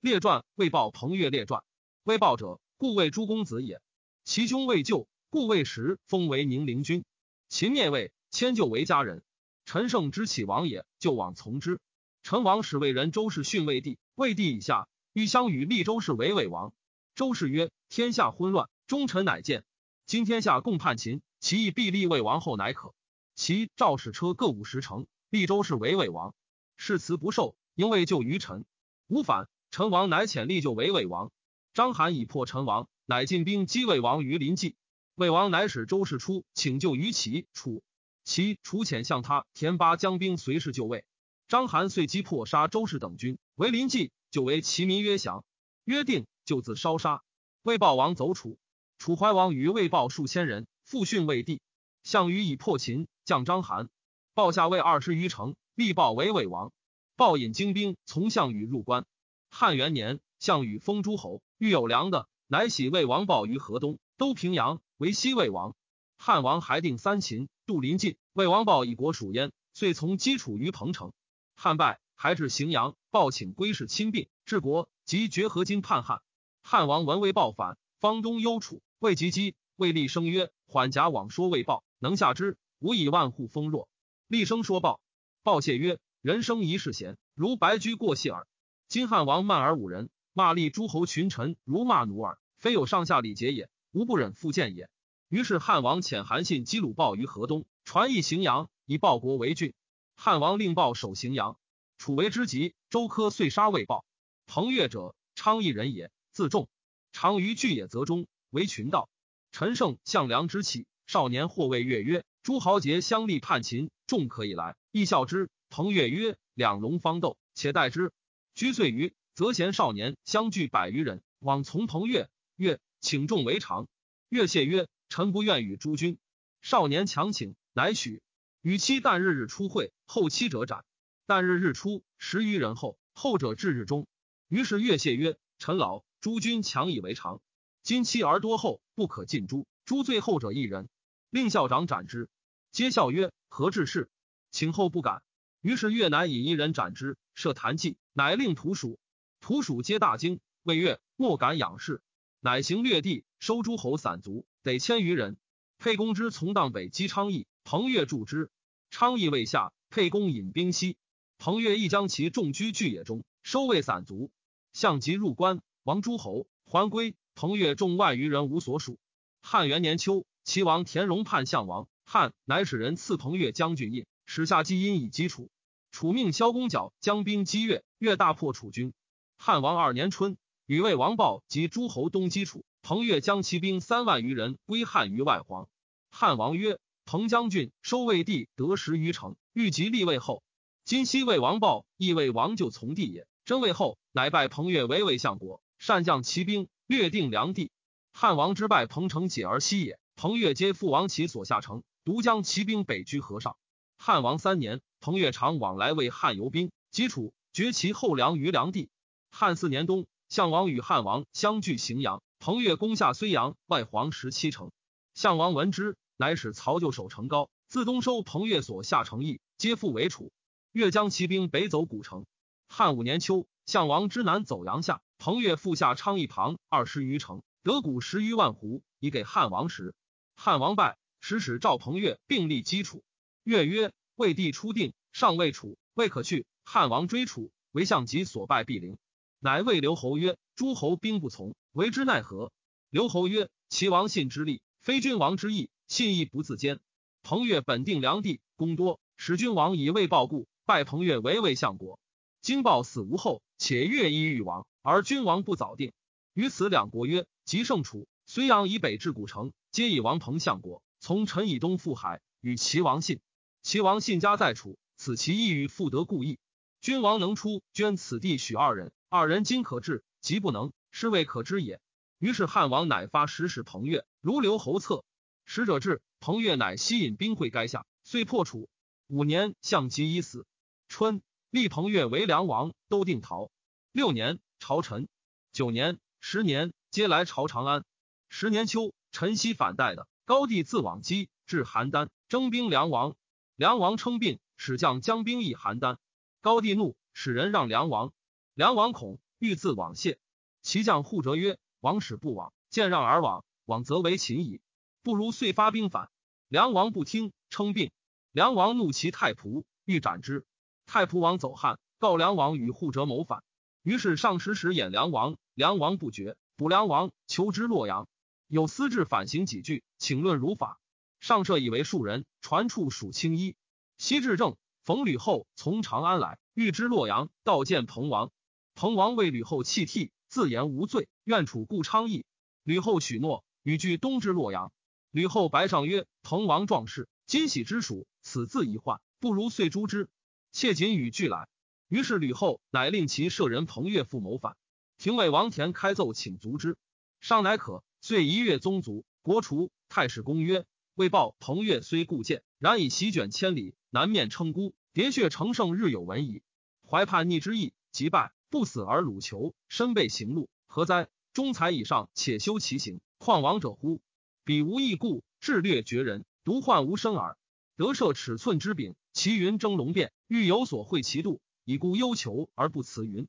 列传魏豹彭越列传。魏豹者，故魏诸公子也。其兄魏咎，故魏时封为宁陵君。秦灭魏，迁就为家人。陈胜之起王也，就往从之。陈王使魏人周氏训魏帝，魏帝以下，欲相与立周氏为魏王。周氏曰：天下昏乱，忠臣乃见。今天下共叛秦，其意必立魏王后乃可。其赵使车各五十乘，立周氏为魏王。誓辞不受，因为救于陈，无反。陈王乃遣立就为魏王。章邯已破陈王，乃进兵击魏王于临济。魏王乃使周氏出请救于齐，楚齐楚遣向他田巴将兵随侍就位。章邯遂击破杀周氏等军，为临济，就为齐民曰降，约定就自烧杀。魏豹王走楚，楚怀王与魏豹数千人，复训魏帝。项羽已破秦，降章邯，报下魏二十余城。立豹为魏王，豹引精兵从项羽入关。汉元年，项羽封诸侯，欲有粮的，乃徙魏王豹于河东，都平阳为西魏王。汉王还定三秦，杜临晋。魏王豹以国属焉，遂从基础于彭城。汉败，还至荥阳，豹请归氏亲病，治国，即绝合金叛汉。汉王闻魏报反，方东忧楚，魏及击，魏立声曰：“缓甲往说魏报，能下之，无以万户丰弱。”厉声说报。报谢曰：“人生一世贤，如白驹过隙耳。今汉王慢而侮人，骂立诸侯群臣如骂奴耳，非有上下礼节也，无不忍复见也。”于是汉王遣韩信击鲁豹于河东，传诣荥阳，以报国为郡。汉王令豹守荥阳。楚为之急，周科遂杀魏豹。彭越者，昌邑人也，自重，常于巨野泽中，为群盗。陈胜、项梁之妻，少年或谓越曰：“诸豪杰相立叛秦。”众可以来，亦笑之。彭越曰：“两龙方斗，且待之。”居岁余，则贤少年相聚百余人，往从彭越。越请众为常。越谢曰：“臣不愿与诸君。”少年强请，乃许。与期旦日日出会，后期者斩。旦日日出，十余人后，后者至日中。于是越谢曰：“臣老，诸君强以为常。今期而多后，不可尽诛。诛最后者一人，令校长斩之。”皆笑曰：“何至是？”请后不敢。于是越乃以一人斩之，设坛祭，乃令徒属。徒属皆大惊，谓越莫敢仰视，乃行略地，收诸侯散卒，得千余人。沛公之从荡北击昌邑，彭越助之。昌邑未下，沛公引兵西，彭越亦将其众居巨野中，收魏散卒。项籍入关，王诸侯，还归。彭越众万余人无所属。汉元年秋，齐王田荣叛项王。汉乃使人赐彭越将军印，使下基因以击楚。楚命萧公角将兵击越，越大破楚军。汉王二年春，与魏王豹及诸侯东击楚，彭越将骑兵三万余人归汉于外黄。汉王曰：“彭将军收魏地得十余城，欲即立魏后。今西魏王豹亦魏王就从弟也。真魏后，乃拜彭越为魏相国，善将骑兵，略定梁地。汉王之败彭城解而西也。彭越皆父王其所下城。”独将骑兵北居河上。汉王三年，彭越常往来为汉游兵，及楚绝其后梁于梁地。汉四年冬，项王与汉王相聚荥阳，彭越攻下睢阳外黄十七城。项王闻之，乃使曹就守城高，自东收彭越所下城邑，皆复为楚。越将骑兵北走古城。汉五年秋，项王之南走阳下，彭越复下昌邑旁二十余城，得谷十余万斛，以给汉王食。汉王败。使使赵彭越并立基础。越曰：“魏帝初定，尚未楚，未可去。汉王追楚，为相及所败，必陵。乃谓刘侯曰：‘诸侯兵不从，为之奈何？’刘侯曰：‘齐王信之力，非君王之意，信亦不自坚。彭越本定梁地，功多，使君王以魏报故，拜彭越为魏相国。今报死无后，且越亦欲亡，而君王不早定。于此两国曰：即胜楚，睢阳以北至古城，皆以王彭相国。’从陈以东赴海，与齐王信。齐王信家在楚，此其意欲复得故意。君王能出，捐此地许二人。二人今可治，即不能，是未可知也。于是汉王乃发使使彭越，如留侯策。使者至，彭越乃吸引兵会垓下，遂破楚。五年，项籍已死。春，立彭越为梁王，都定陶。六年，朝陈。九年、十年，皆来朝长安。十年秋，陈豨反代的。高帝自往击，至邯郸，征兵梁王。梁王称病，使将将兵役邯郸。高帝怒，使人让梁王。梁王恐，欲自往谢。其将护哲曰：“王使不往，见让而往，往则为秦矣。不如遂发兵反。”梁王不听，称病。梁王怒其太仆，欲斩之。太仆王走汉，告梁王与护哲谋反。于是上使使演梁王，梁王不决，捕梁王，求之洛阳。有司至反行几句，请论如法。上设以为庶人，传处属青衣。西至正，冯吕后从长安来，欲之洛阳，道见彭王。彭王为吕后泣涕，自言无罪，愿处故昌邑。吕后许诺，与据东至洛阳。吕后白上曰：“彭王壮士，今喜之属，此自一患，不如遂诛之。”妾谨与俱来。于是吕后乃令其舍人彭越复谋反。廷尉王田开奏请卒之，上乃可。遂一月宗族，国除。太史公曰：“未报彭越虽故贱，然以席卷千里，南面称孤，喋血成圣，日有闻矣。怀叛逆之意，即败不死而鲁囚，身被行路，何哉？中才以上，且修其行，况王者乎？”彼无义故，智略绝人，独患无生耳。得设尺寸之柄，其云蒸龙变，欲有所会其度，以故忧求而不辞云。